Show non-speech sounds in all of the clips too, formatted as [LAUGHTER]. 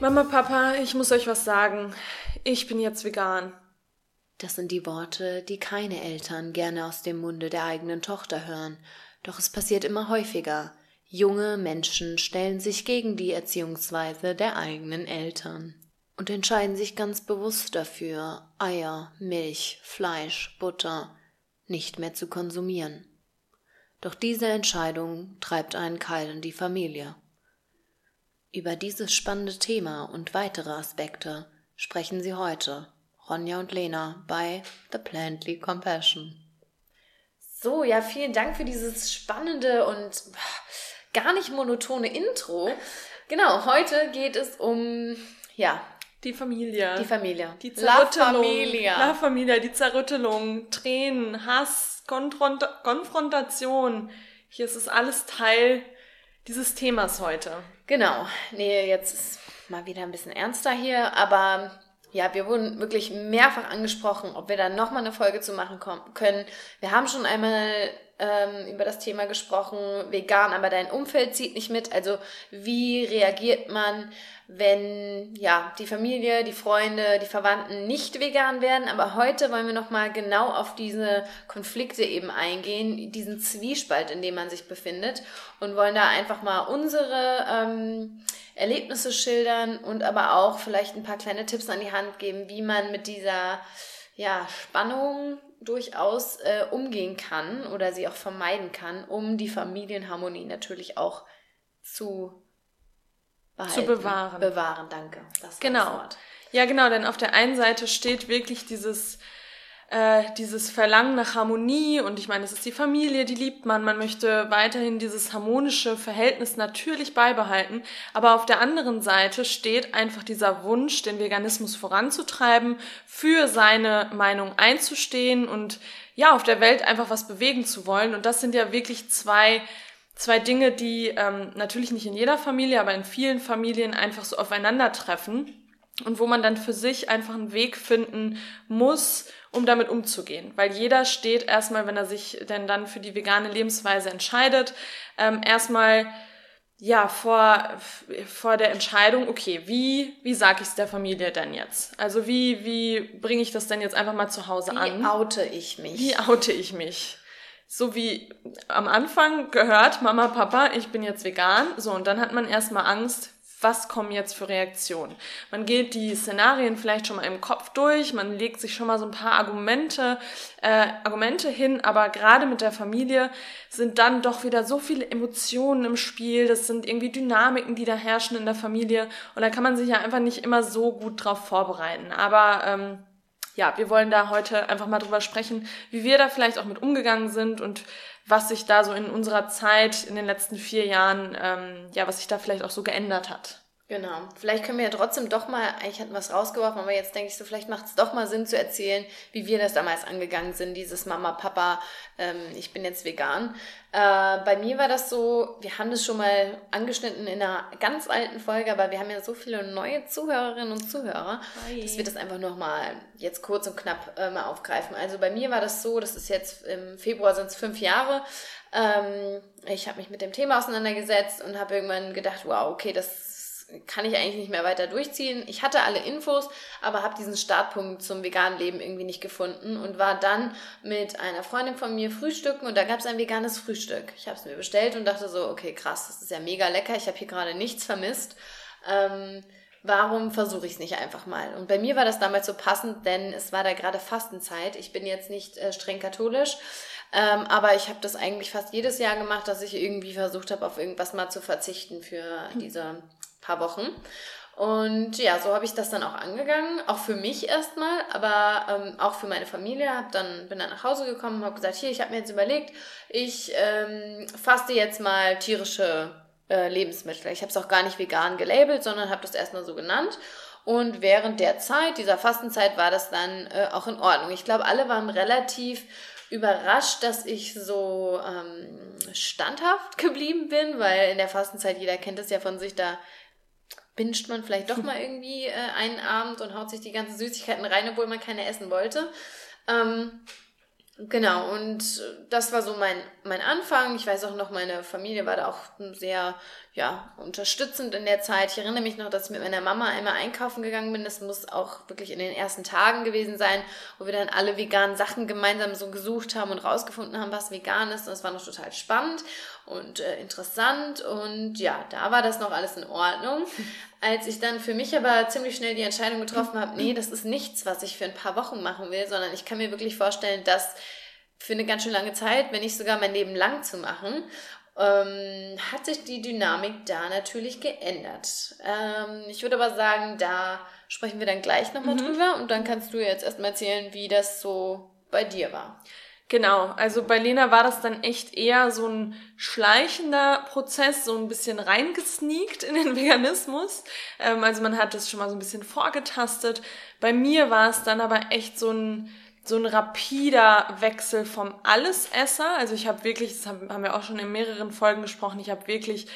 Mama, Papa, ich muss euch was sagen. Ich bin jetzt vegan. Das sind die Worte, die keine Eltern gerne aus dem Munde der eigenen Tochter hören. Doch es passiert immer häufiger. Junge Menschen stellen sich gegen die Erziehungsweise der eigenen Eltern und entscheiden sich ganz bewusst dafür, Eier, Milch, Fleisch, Butter nicht mehr zu konsumieren. Doch diese Entscheidung treibt einen Keil in die Familie. Über dieses spannende Thema und weitere Aspekte sprechen sie heute, Ronja und Lena, bei The Plantly Compassion. So, ja, vielen Dank für dieses spannende und gar nicht monotone Intro. Genau, heute geht es um, ja, die Familie. Die Familie. Die Zerrüttelung. La Familia. La Familia, die Zerrüttelung, Tränen, Hass, Konfront Konfrontation. Hier ist es alles Teil dieses Themas heute. Genau. Nee, jetzt ist mal wieder ein bisschen ernster hier, aber ja, wir wurden wirklich mehrfach angesprochen, ob wir da nochmal eine Folge zu machen können. Wir haben schon einmal ähm, über das Thema gesprochen, vegan, aber dein Umfeld zieht nicht mit. Also wie reagiert man, wenn ja die Familie, die Freunde, die Verwandten nicht vegan werden? Aber heute wollen wir nochmal genau auf diese Konflikte eben eingehen, diesen Zwiespalt, in dem man sich befindet und wollen da einfach mal unsere ähm, Erlebnisse schildern und aber auch vielleicht ein paar kleine Tipps an die Hand geben, wie man mit dieser ja, Spannung durchaus äh, umgehen kann oder sie auch vermeiden kann, um die Familienharmonie natürlich auch zu behalten. Zu bewahren. Bewahren, danke. Das genau. Ja, genau, denn auf der einen Seite steht wirklich dieses äh, dieses Verlangen nach Harmonie. Und ich meine, es ist die Familie, die liebt man, man möchte weiterhin dieses harmonische Verhältnis natürlich beibehalten, aber auf der anderen Seite steht einfach dieser Wunsch, den Veganismus voranzutreiben, für seine Meinung einzustehen und ja, auf der Welt einfach was bewegen zu wollen. Und das sind ja wirklich zwei zwei Dinge, die ähm, natürlich nicht in jeder Familie, aber in vielen Familien einfach so aufeinandertreffen und wo man dann für sich einfach einen Weg finden muss, um damit umzugehen. Weil jeder steht erstmal, wenn er sich denn dann für die vegane Lebensweise entscheidet, ähm, erstmal ja vor vor der Entscheidung, okay, wie wie sage ich es der Familie denn jetzt? Also wie wie bringe ich das denn jetzt einfach mal zu Hause wie an? Wie oute ich mich? Wie oute ich mich? So wie am Anfang gehört, Mama, Papa, ich bin jetzt vegan. So, und dann hat man erstmal Angst, was kommen jetzt für Reaktionen. Man geht die Szenarien vielleicht schon mal im Kopf durch, man legt sich schon mal so ein paar Argumente, äh, Argumente hin, aber gerade mit der Familie sind dann doch wieder so viele Emotionen im Spiel, das sind irgendwie Dynamiken, die da herrschen in der Familie und da kann man sich ja einfach nicht immer so gut drauf vorbereiten. Aber ähm, ja, wir wollen da heute einfach mal drüber sprechen, wie wir da vielleicht auch mit umgegangen sind und was sich da so in unserer Zeit in den letzten vier Jahren, ähm, ja, was sich da vielleicht auch so geändert hat. Genau. Vielleicht können wir ja trotzdem doch mal, eigentlich hatten wir es rausgeworfen, aber jetzt denke ich so, vielleicht macht es doch mal Sinn zu erzählen, wie wir das damals angegangen sind, dieses Mama, Papa, ähm, ich bin jetzt vegan. Äh, bei mir war das so, wir haben das schon mal angeschnitten in einer ganz alten Folge, aber wir haben ja so viele neue Zuhörerinnen und Zuhörer, Hi. dass wir das einfach nochmal jetzt kurz und knapp äh, mal aufgreifen. Also bei mir war das so, das ist jetzt im Februar sind es fünf Jahre. Ähm, ich habe mich mit dem Thema auseinandergesetzt und habe irgendwann gedacht, wow, okay, das kann ich eigentlich nicht mehr weiter durchziehen. Ich hatte alle Infos, aber habe diesen Startpunkt zum veganen Leben irgendwie nicht gefunden und war dann mit einer Freundin von mir frühstücken und da gab es ein veganes Frühstück. Ich habe es mir bestellt und dachte so, okay, krass, das ist ja mega lecker. Ich habe hier gerade nichts vermisst. Ähm, warum versuche ich es nicht einfach mal? Und bei mir war das damals so passend, denn es war da gerade Fastenzeit. Ich bin jetzt nicht äh, streng katholisch. Ähm, aber ich habe das eigentlich fast jedes Jahr gemacht, dass ich irgendwie versucht habe, auf irgendwas mal zu verzichten für diese paar Wochen. Und ja, so habe ich das dann auch angegangen, auch für mich erstmal, aber ähm, auch für meine Familie. Hab dann, bin dann nach Hause gekommen, habe gesagt, hier, ich habe mir jetzt überlegt, ich ähm, faste jetzt mal tierische äh, Lebensmittel. Ich habe es auch gar nicht vegan gelabelt, sondern habe das erstmal so genannt. Und während der Zeit, dieser Fastenzeit, war das dann äh, auch in Ordnung. Ich glaube, alle waren relativ überrascht, dass ich so ähm, standhaft [LAUGHS] geblieben bin, weil in der Fastenzeit, jeder kennt es ja von sich, da binscht man vielleicht doch mal irgendwie äh, einen Abend und haut sich die ganzen Süßigkeiten rein, obwohl man keine essen wollte. Ähm, genau, und das war so mein, mein Anfang. Ich weiß auch noch, meine Familie war da auch sehr ja, unterstützend in der Zeit. Ich erinnere mich noch, dass ich mit meiner Mama einmal einkaufen gegangen bin. Das muss auch wirklich in den ersten Tagen gewesen sein, wo wir dann alle veganen Sachen gemeinsam so gesucht haben und rausgefunden haben, was vegan ist. Und das war noch total spannend und äh, interessant. Und ja, da war das noch alles in Ordnung. [LAUGHS] Als ich dann für mich aber ziemlich schnell die Entscheidung getroffen habe, nee, das ist nichts, was ich für ein paar Wochen machen will, sondern ich kann mir wirklich vorstellen, dass für eine ganz schön lange Zeit, wenn nicht sogar mein Leben lang zu machen ähm, hat sich die Dynamik da natürlich geändert. Ähm, ich würde aber sagen, da sprechen wir dann gleich nochmal mhm. drüber und dann kannst du jetzt erstmal erzählen, wie das so bei dir war. Genau, also bei Lena war das dann echt eher so ein schleichender Prozess, so ein bisschen reingesneakt in den [LAUGHS] Veganismus. Ähm, also man hat das schon mal so ein bisschen vorgetastet. Bei mir war es dann aber echt so ein so ein rapider Wechsel vom Allesesser. Also ich habe wirklich, das haben wir auch schon in mehreren Folgen gesprochen, ich habe wirklich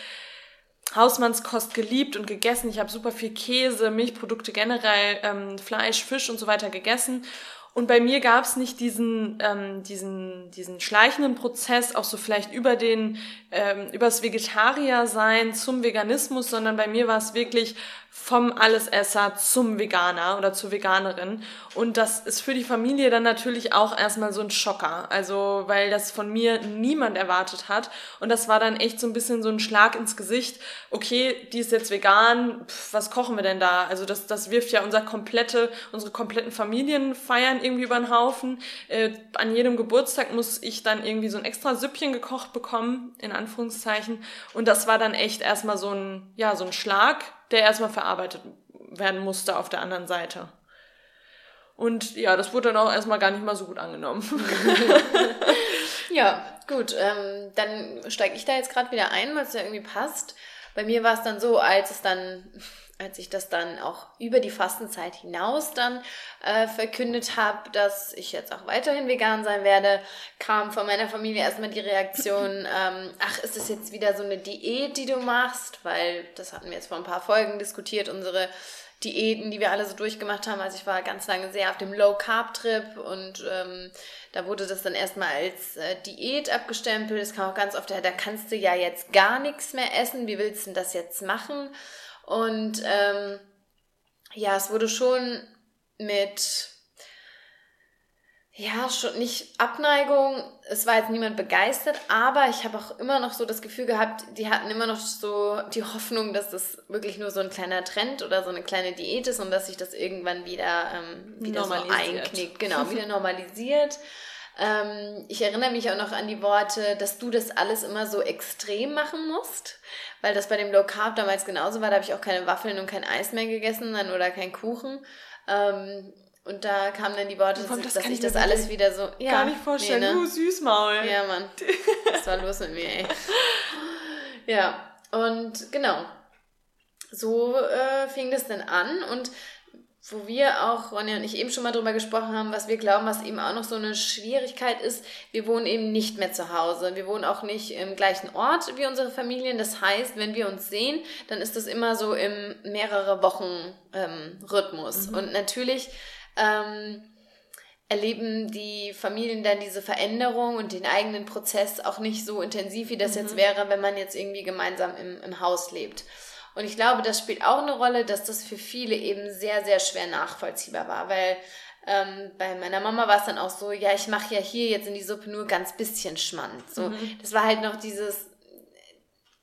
Hausmannskost geliebt und gegessen. Ich habe super viel Käse, Milchprodukte generell, ähm, Fleisch, Fisch und so weiter gegessen. Und bei mir gab es nicht diesen, ähm, diesen, diesen schleichenden Prozess, auch so vielleicht über den, ähm, übers Vegetarier-Sein zum Veganismus, sondern bei mir war es wirklich vom Allesesser zum Veganer oder zur Veganerin. Und das ist für die Familie dann natürlich auch erstmal so ein Schocker. Also, weil das von mir niemand erwartet hat. Und das war dann echt so ein bisschen so ein Schlag ins Gesicht. Okay, die ist jetzt vegan, pf, was kochen wir denn da? Also, das, das wirft ja unser komplette, unsere kompletten Familienfeiern irgendwie über den Haufen. Äh, an jedem Geburtstag muss ich dann irgendwie so ein extra Süppchen gekocht bekommen, in Anführungszeichen. Und das war dann echt erstmal so ein, ja, so ein Schlag der erstmal verarbeitet werden musste auf der anderen Seite. Und ja, das wurde dann auch erstmal gar nicht mal so gut angenommen. [LAUGHS] ja, [LAUGHS] gut. Ähm, dann steige ich da jetzt gerade wieder ein, weil es ja irgendwie passt. Bei mir war es dann so, als es dann [LAUGHS] als ich das dann auch über die Fastenzeit hinaus dann äh, verkündet habe, dass ich jetzt auch weiterhin vegan sein werde, kam von meiner Familie erstmal die Reaktion, [LAUGHS] ähm, ach, ist das jetzt wieder so eine Diät, die du machst? Weil das hatten wir jetzt vor ein paar Folgen diskutiert, unsere Diäten, die wir alle so durchgemacht haben. Also ich war ganz lange sehr auf dem Low-Carb-Trip und ähm, da wurde das dann erstmal als äh, Diät abgestempelt. Es kam auch ganz oft, da kannst du ja jetzt gar nichts mehr essen. Wie willst du denn das jetzt machen? Und ähm, ja, es wurde schon mit, ja, schon nicht Abneigung, es war jetzt niemand begeistert, aber ich habe auch immer noch so das Gefühl gehabt, die hatten immer noch so die Hoffnung, dass das wirklich nur so ein kleiner Trend oder so eine kleine Diät ist und dass sich das irgendwann wieder, ähm, wieder so einknickt, genau, [LAUGHS] wieder normalisiert. Ähm, ich erinnere mich auch noch an die Worte, dass du das alles immer so extrem machen musst, weil das bei dem Low Carb damals genauso war. Da habe ich auch keine Waffeln und kein Eis mehr gegessen dann, oder kein Kuchen. Ähm, und da kamen dann die Worte, Komm, das dass ich das alles wieder so. Ja, gar nicht vorstellen. Nee, ne? Du Süßmaul. Ja, Mann. Was war los mit mir, ey? Ja, und genau. So äh, fing das dann an und wo wir auch, Ronja und ich eben schon mal drüber gesprochen haben, was wir glauben, was eben auch noch so eine Schwierigkeit ist. Wir wohnen eben nicht mehr zu Hause. Wir wohnen auch nicht im gleichen Ort wie unsere Familien. Das heißt, wenn wir uns sehen, dann ist das immer so im mehrere Wochen ähm, Rhythmus. Mhm. Und natürlich ähm, erleben die Familien dann diese Veränderung und den eigenen Prozess auch nicht so intensiv, wie das mhm. jetzt wäre, wenn man jetzt irgendwie gemeinsam im, im Haus lebt. Und ich glaube, das spielt auch eine Rolle, dass das für viele eben sehr, sehr schwer nachvollziehbar war, weil ähm, bei meiner Mama war es dann auch so, ja, ich mache ja hier jetzt in die Suppe nur ganz bisschen Schmand. So, mhm. das war halt noch dieses,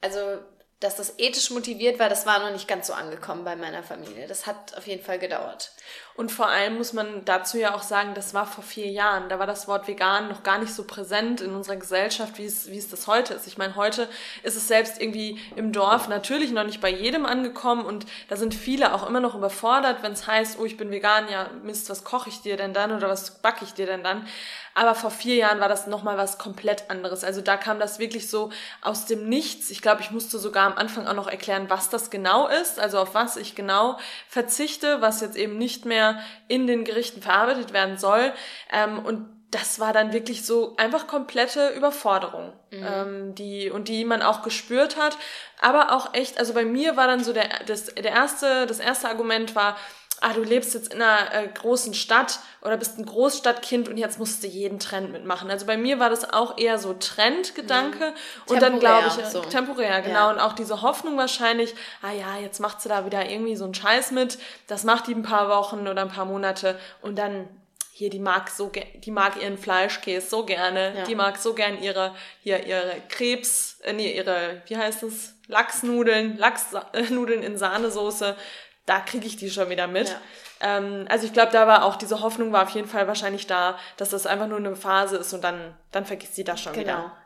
also dass das ethisch motiviert war, das war noch nicht ganz so angekommen bei meiner Familie. Das hat auf jeden Fall gedauert. Und vor allem muss man dazu ja auch sagen, das war vor vier Jahren. Da war das Wort vegan noch gar nicht so präsent in unserer Gesellschaft, wie es, wie es das heute ist. Ich meine, heute ist es selbst irgendwie im Dorf natürlich noch nicht bei jedem angekommen und da sind viele auch immer noch überfordert, wenn es heißt, oh, ich bin vegan, ja, Mist, was koche ich dir denn dann oder was backe ich dir denn dann? Aber vor vier Jahren war das nochmal was komplett anderes. Also da kam das wirklich so aus dem Nichts. Ich glaube, ich musste sogar am Anfang auch noch erklären, was das genau ist, also auf was ich genau verzichte, was jetzt eben nicht mehr in den Gerichten verarbeitet werden soll. Ähm, und das war dann wirklich so einfach komplette Überforderung, mhm. ähm, die und die man auch gespürt hat, aber auch echt. Also bei mir war dann so der das der erste das erste Argument war ah, du lebst jetzt in einer äh, großen Stadt oder bist ein Großstadtkind und jetzt musst du jeden Trend mitmachen. Also bei mir war das auch eher so Trendgedanke mhm. und dann glaube ich, so. temporär, genau. Ja. Und auch diese Hoffnung wahrscheinlich, ah ja, jetzt macht sie da wieder irgendwie so einen Scheiß mit, das macht die ein paar Wochen oder ein paar Monate und dann hier, die mag so, die mag ihren Fleischkäse so gerne, ja. die mag so gern ihre, hier, ihre Krebs, äh, nee, ihre, wie heißt es, Lachsnudeln, Lachsnudeln in Sahnesoße, da kriege ich die schon wieder mit. Ja. Ähm, also ich glaube, da war auch diese Hoffnung war auf jeden Fall wahrscheinlich da, dass das einfach nur eine Phase ist und dann, dann vergisst sie das schon genau. wieder.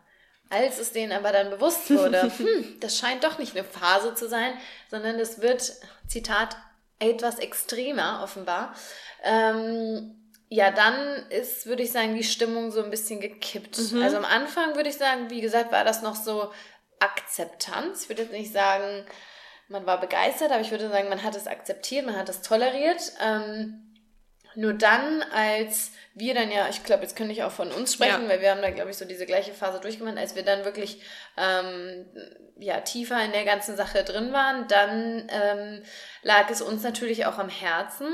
Als es denen aber dann bewusst wurde, [LAUGHS] hm, das scheint doch nicht eine Phase zu sein, sondern es wird, Zitat, etwas extremer offenbar. Ähm, ja, dann ist, würde ich sagen, die Stimmung so ein bisschen gekippt. Mhm. Also am Anfang würde ich sagen, wie gesagt, war das noch so Akzeptanz. Ich würde jetzt nicht sagen, man war begeistert, aber ich würde sagen, man hat es akzeptiert, man hat es toleriert. Ähm, nur dann, als wir dann ja, ich glaube, jetzt könnte ich auch von uns sprechen, ja. weil wir haben da, glaube ich, so diese gleiche Phase durchgemacht, als wir dann wirklich ähm, ja, tiefer in der ganzen Sache drin waren, dann ähm, lag es uns natürlich auch am Herzen,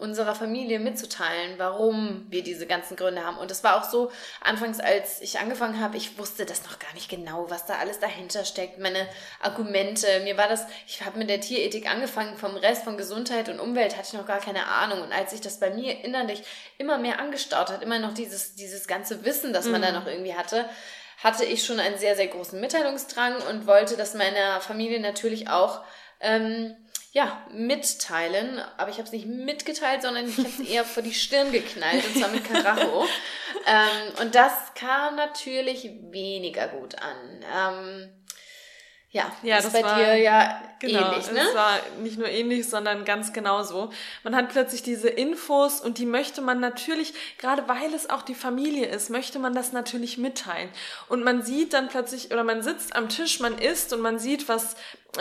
unserer Familie mitzuteilen, warum wir diese ganzen Gründe haben. Und es war auch so, anfangs, als ich angefangen habe, ich wusste das noch gar nicht genau, was da alles dahinter steckt, meine Argumente. Mir war das, ich habe mit der Tierethik angefangen, vom Rest von Gesundheit und Umwelt hatte ich noch gar keine Ahnung. Und als sich das bei mir innerlich immer mehr angestaut hat, immer noch dieses, dieses ganze Wissen, das man mhm. da noch irgendwie hatte, hatte ich schon einen sehr, sehr großen Mitteilungsdrang und wollte das meiner Familie natürlich auch ähm, ja, mitteilen. Aber ich habe es nicht mitgeteilt, sondern ich habe es eher vor die Stirn geknallt, und zwar mit Karacho. [LAUGHS] ähm, und das kam natürlich weniger gut an. Ähm, ja, ja ist das bei war, dir ja genau, ähnlich, ne? Es war nicht nur ähnlich, sondern ganz genauso. Man hat plötzlich diese Infos und die möchte man natürlich, gerade weil es auch die Familie ist, möchte man das natürlich mitteilen. Und man sieht dann plötzlich, oder man sitzt am Tisch, man isst und man sieht, was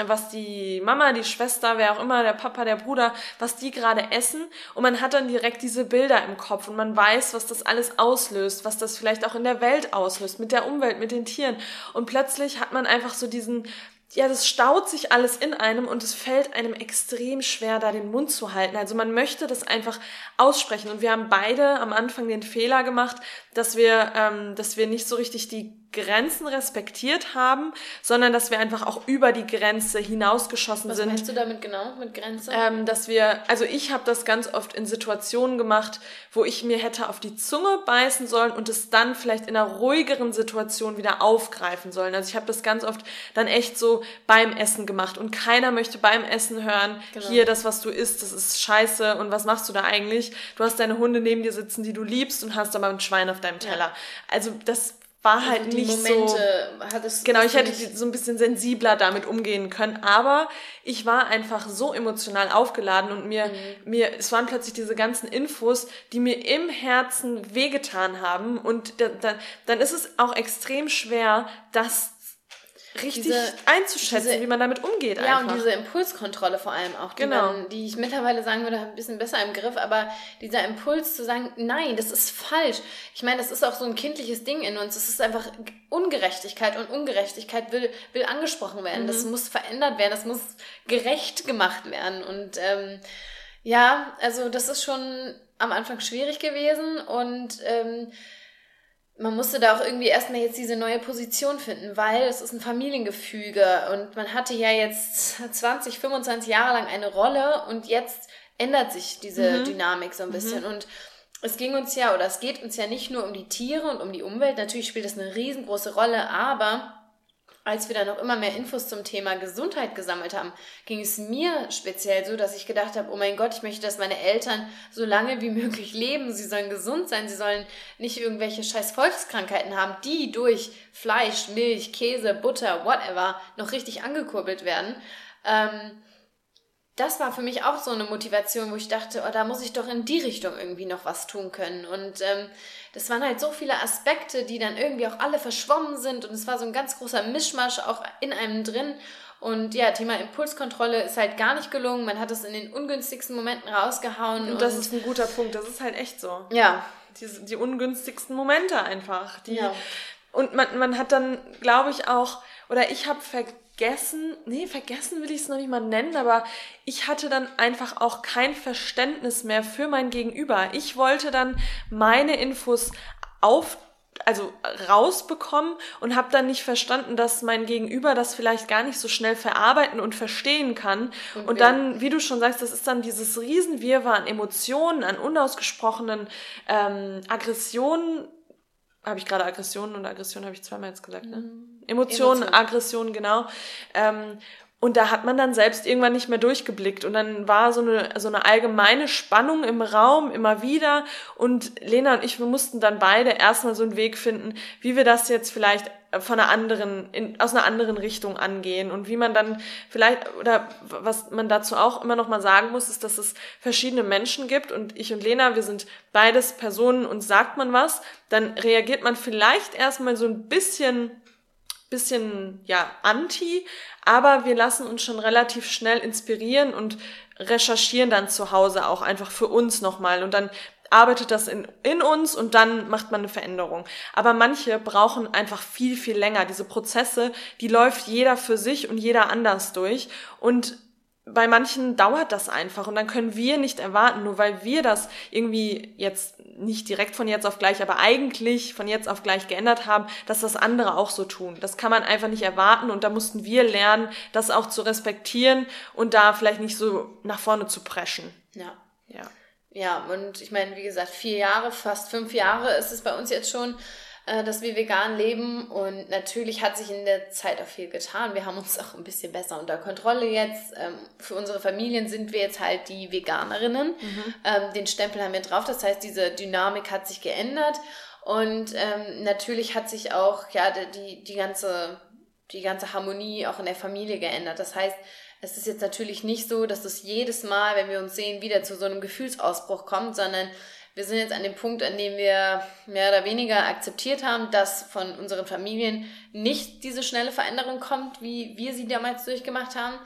was die Mama, die Schwester, wer auch immer, der Papa, der Bruder, was die gerade essen und man hat dann direkt diese Bilder im Kopf und man weiß, was das alles auslöst, was das vielleicht auch in der Welt auslöst, mit der Umwelt, mit den Tieren und plötzlich hat man einfach so diesen ja, das staut sich alles in einem und es fällt einem extrem schwer, da den Mund zu halten. Also man möchte das einfach aussprechen. Und wir haben beide am Anfang den Fehler gemacht, dass wir, ähm, dass wir nicht so richtig die Grenzen respektiert haben, sondern dass wir einfach auch über die Grenze hinausgeschossen Was sind. Was meinst du damit genau, mit Grenze? Ähm, dass wir, also ich habe das ganz oft in Situationen gemacht, wo ich mir hätte auf die Zunge beißen sollen und es dann vielleicht in einer ruhigeren Situation wieder aufgreifen sollen. Also ich habe das ganz oft dann echt so beim Essen gemacht und keiner möchte beim Essen hören, genau. hier das, was du isst, das ist scheiße und was machst du da eigentlich? Du hast deine Hunde neben dir sitzen, die du liebst und hast aber ein Schwein auf deinem Teller. Ja. Also das war halt also nicht Momente so. genau, ich hätte so ein bisschen sensibler damit umgehen können, aber ich war einfach so emotional aufgeladen und mir, mhm. mir, es waren plötzlich diese ganzen Infos, die mir im Herzen wehgetan haben und da, da, dann ist es auch extrem schwer, das richtig diese, einzuschätzen, diese, wie man damit umgeht. Ja, einfach. und diese Impulskontrolle vor allem auch, die, genau. man, die ich mittlerweile sagen würde, ein bisschen besser im Griff, aber dieser Impuls zu sagen, nein, das ist falsch. Ich meine, das ist auch so ein kindliches Ding in uns. Es ist einfach Ungerechtigkeit und Ungerechtigkeit will, will angesprochen werden. Mhm. Das muss verändert werden, das muss gerecht gemacht werden. Und ähm, ja, also das ist schon am Anfang schwierig gewesen und ähm, man musste da auch irgendwie erstmal jetzt diese neue Position finden, weil es ist ein Familiengefüge und man hatte ja jetzt 20, 25 Jahre lang eine Rolle und jetzt ändert sich diese mhm. Dynamik so ein bisschen mhm. und es ging uns ja oder es geht uns ja nicht nur um die Tiere und um die Umwelt, natürlich spielt das eine riesengroße Rolle, aber als wir dann noch immer mehr Infos zum Thema Gesundheit gesammelt haben, ging es mir speziell so, dass ich gedacht habe, oh mein Gott, ich möchte, dass meine Eltern so lange wie [LAUGHS] möglich leben. Sie sollen gesund sein, sie sollen nicht irgendwelche scheiß Volkskrankheiten haben, die durch Fleisch, Milch, Käse, Butter, whatever noch richtig angekurbelt werden. Ähm, das war für mich auch so eine Motivation, wo ich dachte, oh, da muss ich doch in die Richtung irgendwie noch was tun können. Und ähm, das waren halt so viele Aspekte, die dann irgendwie auch alle verschwommen sind. Und es war so ein ganz großer Mischmasch auch in einem drin. Und ja, Thema Impulskontrolle ist halt gar nicht gelungen. Man hat es in den ungünstigsten Momenten rausgehauen. Und das und ist ein guter Punkt. Das ist halt echt so. Ja. Die, die ungünstigsten Momente einfach. Die, ja. Und man, man hat dann, glaube ich, auch, oder ich habe ver vergessen, nee, vergessen will ich es noch nicht mal nennen, aber ich hatte dann einfach auch kein Verständnis mehr für mein Gegenüber. Ich wollte dann meine Infos auf also rausbekommen und habe dann nicht verstanden, dass mein Gegenüber das vielleicht gar nicht so schnell verarbeiten und verstehen kann. Und, und dann, wie du schon sagst, das ist dann dieses Riesenwirrwarr an Emotionen, an unausgesprochenen ähm, Aggressionen. Habe ich gerade Aggressionen und Aggression habe ich zweimal jetzt gesagt, ne? Mhm. Emotionen, Emotion. Aggression, genau. Ähm, und da hat man dann selbst irgendwann nicht mehr durchgeblickt. Und dann war so eine, so eine allgemeine Spannung im Raum immer wieder. Und Lena und ich, wir mussten dann beide erstmal so einen Weg finden, wie wir das jetzt vielleicht von einer anderen, in, aus einer anderen Richtung angehen. Und wie man dann vielleicht, oder was man dazu auch immer noch mal sagen muss, ist, dass es verschiedene Menschen gibt. Und ich und Lena, wir sind beides Personen und sagt man was, dann reagiert man vielleicht erstmal so ein bisschen bisschen ja anti, aber wir lassen uns schon relativ schnell inspirieren und recherchieren dann zu Hause auch einfach für uns nochmal und dann arbeitet das in, in uns und dann macht man eine Veränderung. Aber manche brauchen einfach viel, viel länger. Diese Prozesse, die läuft jeder für sich und jeder anders durch und bei manchen dauert das einfach und dann können wir nicht erwarten, nur weil wir das irgendwie jetzt nicht direkt von jetzt auf gleich, aber eigentlich von jetzt auf gleich geändert haben, dass das andere auch so tun. Das kann man einfach nicht erwarten und da mussten wir lernen, das auch zu respektieren und da vielleicht nicht so nach vorne zu preschen. Ja. Ja. Ja, und ich meine, wie gesagt, vier Jahre, fast fünf Jahre ist es bei uns jetzt schon. Äh, dass wir vegan leben. Und natürlich hat sich in der Zeit auch viel getan. Wir haben uns auch ein bisschen besser unter Kontrolle jetzt. Ähm, für unsere Familien sind wir jetzt halt die Veganerinnen. Mhm. Ähm, den Stempel haben wir drauf. Das heißt, diese Dynamik hat sich geändert. Und ähm, natürlich hat sich auch ja die, die, ganze, die ganze Harmonie auch in der Familie geändert. Das heißt, es ist jetzt natürlich nicht so, dass es jedes Mal, wenn wir uns sehen, wieder zu so einem Gefühlsausbruch kommt, sondern wir sind jetzt an dem Punkt, an dem wir mehr oder weniger akzeptiert haben, dass von unseren Familien nicht diese schnelle Veränderung kommt, wie wir sie damals durchgemacht haben.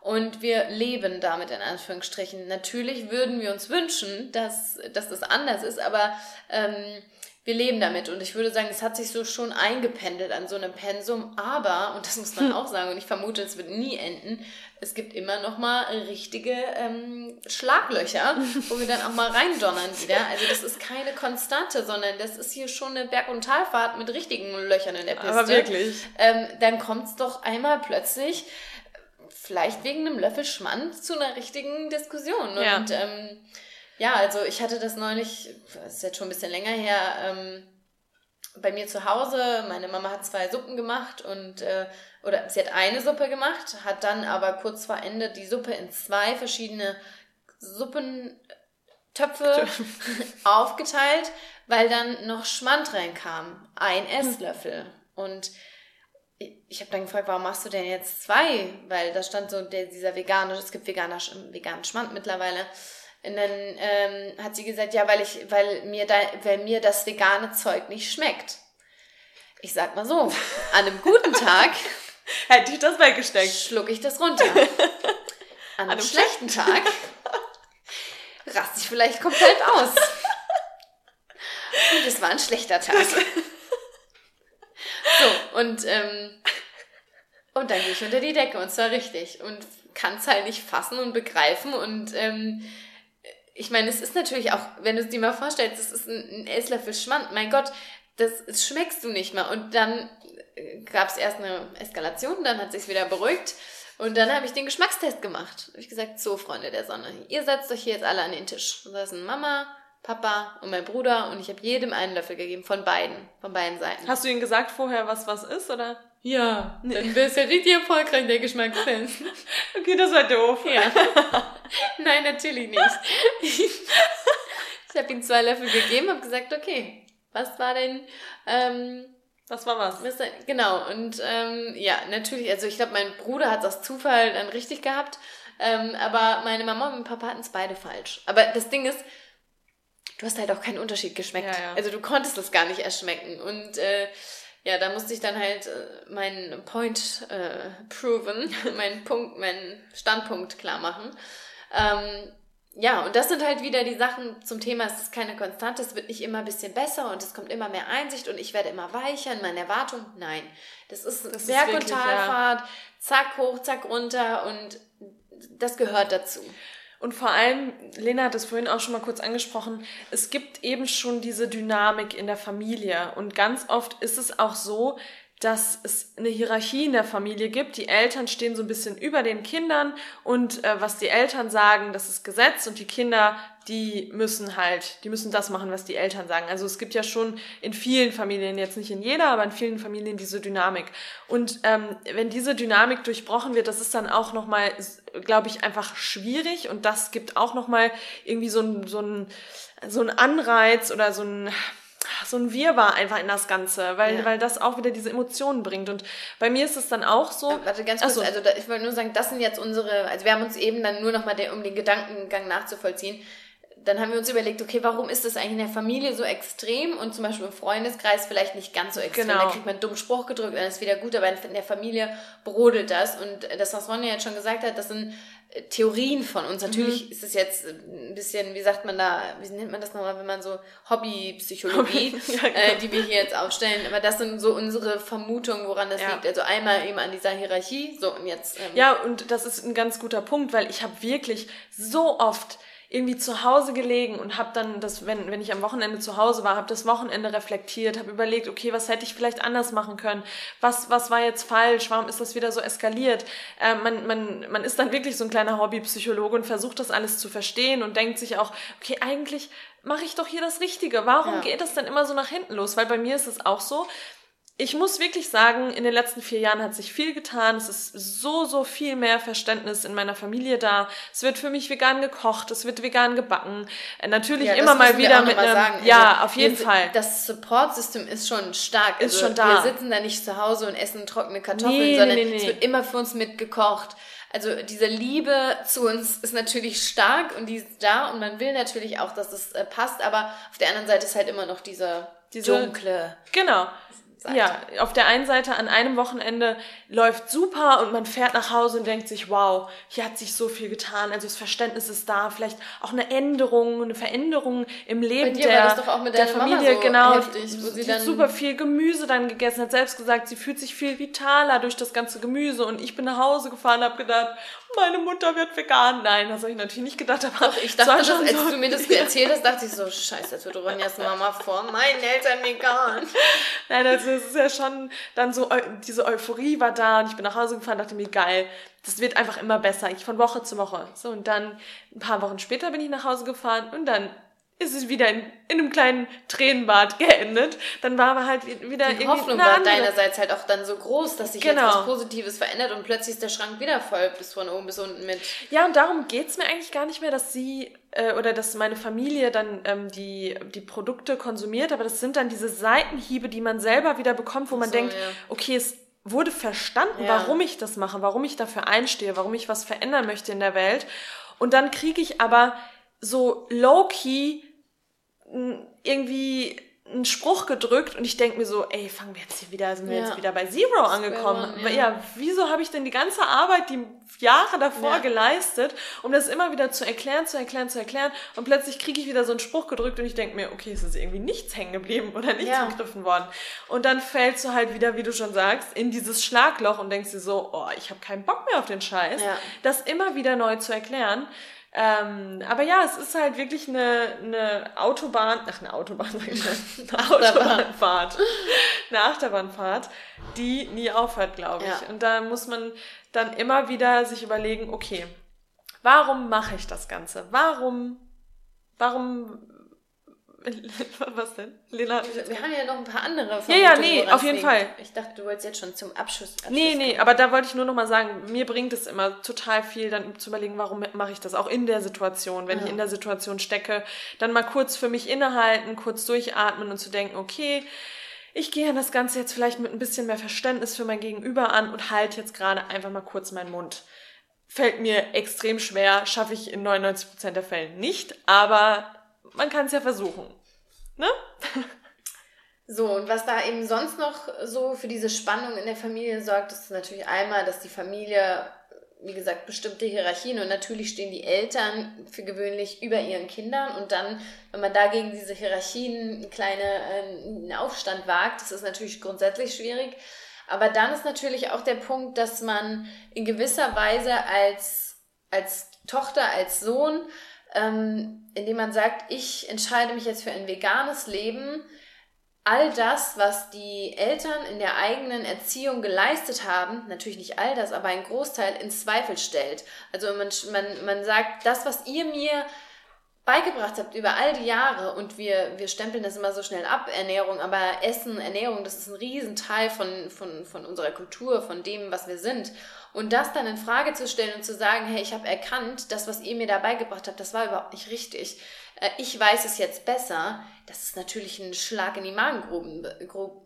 Und wir leben damit in Anführungsstrichen. Natürlich würden wir uns wünschen, dass, dass das anders ist, aber ähm, wir leben damit und ich würde sagen, es hat sich so schon eingependelt an so einem Pensum, aber, und das muss man [LAUGHS] auch sagen, und ich vermute, es wird nie enden, es gibt immer noch mal richtige ähm, Schlaglöcher, wo wir dann auch mal reindonnern wieder. Also das ist keine Konstante, sondern das ist hier schon eine Berg- und Talfahrt mit richtigen Löchern in der Piste. Aber wirklich. Ähm, dann kommt es doch einmal plötzlich, vielleicht wegen einem Löffel Schmand, zu einer richtigen Diskussion. Ja. Und ähm, ja, also ich hatte das neulich, das ist jetzt schon ein bisschen länger her, ähm, bei mir zu Hause. Meine Mama hat zwei Suppen gemacht und äh, oder sie hat eine Suppe gemacht, hat dann aber kurz vor Ende die Suppe in zwei verschiedene Suppentöpfe [LAUGHS] aufgeteilt, weil dann noch Schmand reinkam. Ein Esslöffel. Und ich habe dann gefragt, warum machst du denn jetzt zwei? Weil da stand so der, dieser vegane, es gibt veganer, veganen Schmand mittlerweile. Und dann ähm, hat sie gesagt, ja, weil ich, weil mir da, weil mir das vegane Zeug nicht schmeckt. Ich sag mal so, [LAUGHS] an einem guten Tag [LAUGHS] hätte ich das weggesteckt. Schluck ich das runter. [LAUGHS] An, an einem schlechten Tag raste ich vielleicht komplett aus. Und es war ein schlechter Tag. So, und, ähm, und dann gehe ich unter die Decke und zwar richtig. Und kann es halt nicht fassen und begreifen und ähm, ich meine, es ist natürlich auch, wenn du es dir mal vorstellst, es ist ein, ein Esslöffel Schmand, mein Gott, das, das schmeckst du nicht mehr. Und dann äh, gab es erst eine Eskalation, dann hat sich wieder beruhigt. Und dann habe ich den Geschmackstest gemacht. Habe ich gesagt, so Freunde der Sonne, ihr setzt euch hier jetzt alle an den Tisch. Und da sind Mama, Papa und mein Bruder und ich habe jedem einen Löffel gegeben, von beiden, von beiden Seiten. Hast du ihnen gesagt vorher, was was ist, oder? Ja, nee. dann wäre es ja richtig erfolgreich, der Geschmackstest. [LAUGHS] okay, das war doof. Ja. [LAUGHS] [LAUGHS] Nein, natürlich nicht. ich habe ihm zwei Löffel gegeben, habe gesagt, okay, was war denn, ähm, was war was? genau, und ähm, ja, natürlich, also ich glaube, mein Bruder hat das Zufall dann richtig gehabt, ähm, aber meine Mama und mein Papa hatten es beide falsch. Aber das Ding ist, du hast halt auch keinen Unterschied geschmeckt. Ja, ja. Also du konntest das gar nicht erschmecken. Und äh, ja, da musste ich dann halt äh, meinen Point äh, proven, [LAUGHS] meinen Punkt, meinen Standpunkt klar machen. Ähm, ja, und das sind halt wieder die Sachen zum Thema, es ist keine Konstante, es wird nicht immer ein bisschen besser und es kommt immer mehr Einsicht und ich werde immer weicher in meinen Erwartungen. Nein, das ist das Berg- ist wirklich, und Talfahrt, ja. zack hoch, zack runter und das gehört dazu. Und vor allem, Lena hat es vorhin auch schon mal kurz angesprochen, es gibt eben schon diese Dynamik in der Familie. Und ganz oft ist es auch so, dass es eine Hierarchie in der Familie gibt. Die Eltern stehen so ein bisschen über den Kindern und äh, was die Eltern sagen, das ist Gesetz und die Kinder, die müssen halt, die müssen das machen, was die Eltern sagen. Also es gibt ja schon in vielen Familien, jetzt nicht in jeder, aber in vielen Familien diese Dynamik. Und ähm, wenn diese Dynamik durchbrochen wird, das ist dann auch nochmal, glaube ich, einfach schwierig und das gibt auch nochmal irgendwie so ein, so ein, so ein Anreiz oder so ein so ein Wirrwarr einfach in das Ganze, weil, ja. weil das auch wieder diese Emotionen bringt. Und bei mir ist es dann auch so. Ja, warte, ganz kurz, so. also da, ich wollte nur sagen, das sind jetzt unsere, also wir haben uns eben dann nur nochmal, um den Gedankengang nachzuvollziehen, dann haben wir uns überlegt, okay, warum ist das eigentlich in der Familie so extrem und zum Beispiel im Freundeskreis vielleicht nicht ganz so extrem. Genau. Da kriegt man einen dummen Spruch gedrückt, dann ist wieder gut, aber in der Familie brodelt das. Und das, was Ronja jetzt schon gesagt hat, das sind Theorien von uns. Natürlich mhm. ist es jetzt ein bisschen, wie sagt man da, wie nennt man das nochmal, wenn man so Hobbypsychologie, Hobby, [LAUGHS] ja, genau. äh, die wir hier jetzt aufstellen, aber das sind so unsere Vermutungen, woran das ja. liegt. Also einmal eben an dieser Hierarchie, so und jetzt. Ähm, ja, und das ist ein ganz guter Punkt, weil ich habe wirklich so oft irgendwie zu Hause gelegen und habe dann das, wenn, wenn ich am Wochenende zu Hause war, habe das Wochenende reflektiert, habe überlegt, okay, was hätte ich vielleicht anders machen können? Was, was war jetzt falsch? Warum ist das wieder so eskaliert? Äh, man, man, man ist dann wirklich so ein kleiner Hobbypsychologe und versucht das alles zu verstehen und denkt sich auch, okay, eigentlich mache ich doch hier das Richtige. Warum ja. geht das dann immer so nach hinten los? Weil bei mir ist es auch so, ich muss wirklich sagen, in den letzten vier Jahren hat sich viel getan. Es ist so, so viel mehr Verständnis in meiner Familie da. Es wird für mich vegan gekocht, es wird vegan gebacken. Äh, natürlich ja, immer mal wieder mit einem. Sagen. Ja, also, auf jeden Fall. Das Support-System ist schon stark. Ist also, schon da. Wir sitzen da nicht zu Hause und essen trockene Kartoffeln, nee, sondern nee, nee, es wird immer für uns mitgekocht. Also diese Liebe zu uns ist natürlich stark und die ist da und man will natürlich auch, dass es äh, passt, aber auf der anderen Seite ist halt immer noch dieser diese dunkle. Genau. Seite. Ja, auf der einen Seite an einem Wochenende läuft super und man fährt nach Hause und denkt sich, wow, hier hat sich so viel getan. Also das Verständnis ist da, vielleicht auch eine Änderung, eine Veränderung im Leben der, der Familie, so genau. Heftig, wo sie, sie dann super viel Gemüse dann gegessen, hat selbst gesagt, sie fühlt sich viel vitaler durch das ganze Gemüse und ich bin nach Hause gefahren und habe gedacht, meine Mutter wird vegan. Nein, das habe ich natürlich nicht gedacht. Aber Doch, ich dachte, das, als so du mir das erzählt hast, dachte ich so, scheiße, jetzt wird Ronjas [LAUGHS] Mama vor meinen Eltern vegan. Nein, also es ist ja schon dann so, diese Euphorie war da und ich bin nach Hause gefahren dachte mir, geil, das wird einfach immer besser. Ich von Woche zu Woche. So, und dann ein paar Wochen später bin ich nach Hause gefahren und dann ist es wieder in, in einem kleinen Tränenbad [LAUGHS] geendet. Dann war aber halt wieder Die Hoffnung war deinerseits halt auch dann so groß, dass sich genau. jetzt was Positives verändert und plötzlich ist der Schrank wieder voll bis von oben bis unten mit. Ja, und darum geht's mir eigentlich gar nicht mehr, dass sie äh, oder dass meine Familie dann ähm, die, die Produkte konsumiert, aber das sind dann diese Seitenhiebe, die man selber wieder bekommt, wo man so, denkt, ja. okay, es wurde verstanden, ja. warum ich das mache, warum ich dafür einstehe, warum ich was verändern möchte in der Welt. Und dann kriege ich aber so low-key irgendwie einen Spruch gedrückt und ich denke mir so, ey, fangen wir jetzt hier wieder, sind wir ja. jetzt wieder bei Zero angekommen. ja. ja, wieso habe ich denn die ganze Arbeit, die Jahre davor ja. geleistet, um das immer wieder zu erklären, zu erklären, zu erklären und plötzlich kriege ich wieder so einen Spruch gedrückt und ich denke mir, okay, es ist irgendwie nichts hängen geblieben oder nichts ja. begriffen worden. Und dann fällst du halt wieder, wie du schon sagst, in dieses Schlagloch und denkst dir so, oh, ich habe keinen Bock mehr auf den Scheiß, das immer wieder neu zu erklären. Ähm, aber ja, es ist halt wirklich eine, eine Autobahn, ach eine Autobahn, sag ich mal, eine [LAUGHS] Autobahnfahrt, eine Achterbahnfahrt, die nie aufhört, glaube ich. Ja. Und da muss man dann immer wieder sich überlegen, okay, warum mache ich das Ganze? Warum, warum [LAUGHS] Was denn? Lena? Wir haben ja noch ein paar andere Ja, ja, nee, auf jeden Fall. Ich dachte, du wolltest jetzt schon zum Abschluss. Abschluss nee, nee, kommen. aber da wollte ich nur noch mal sagen, mir bringt es immer total viel, dann zu überlegen, warum mache ich das auch in der Situation. Wenn ja. ich in der Situation stecke, dann mal kurz für mich innehalten, kurz durchatmen und zu denken, okay, ich gehe an das Ganze jetzt vielleicht mit ein bisschen mehr Verständnis für mein Gegenüber an und halte jetzt gerade einfach mal kurz meinen Mund. Fällt mir extrem schwer, schaffe ich in 99% der Fälle nicht, aber man kann es ja versuchen. Ne? So, und was da eben sonst noch so für diese Spannung in der Familie sorgt, ist natürlich einmal, dass die Familie wie gesagt, bestimmte Hierarchien und natürlich stehen die Eltern für gewöhnlich über ihren Kindern und dann, wenn man dagegen diese Hierarchien einen kleinen äh, Aufstand wagt, das ist natürlich grundsätzlich schwierig. Aber dann ist natürlich auch der Punkt, dass man in gewisser Weise als, als Tochter, als Sohn, ähm, indem man sagt, ich entscheide mich jetzt für ein veganes Leben, all das, was die Eltern in der eigenen Erziehung geleistet haben, natürlich nicht all das, aber ein Großteil in Zweifel stellt. Also man, man, man sagt, das, was ihr mir beigebracht habt über all die Jahre und wir, wir stempeln das immer so schnell ab, Ernährung, aber Essen, Ernährung, das ist ein Riesenteil von, von, von unserer Kultur, von dem, was wir sind. Und das dann in Frage zu stellen und zu sagen, hey, ich habe erkannt, das, was ihr mir da beigebracht habt, das war überhaupt nicht richtig. Äh, ich weiß es jetzt besser. Das ist natürlich ein Schlag in die Magengrube,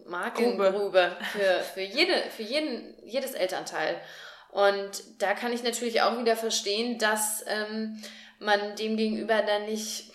Magengrube für, für, jede, für jeden, jedes Elternteil. Und da kann ich natürlich auch wieder verstehen, dass ähm, man dem gegenüber dann nicht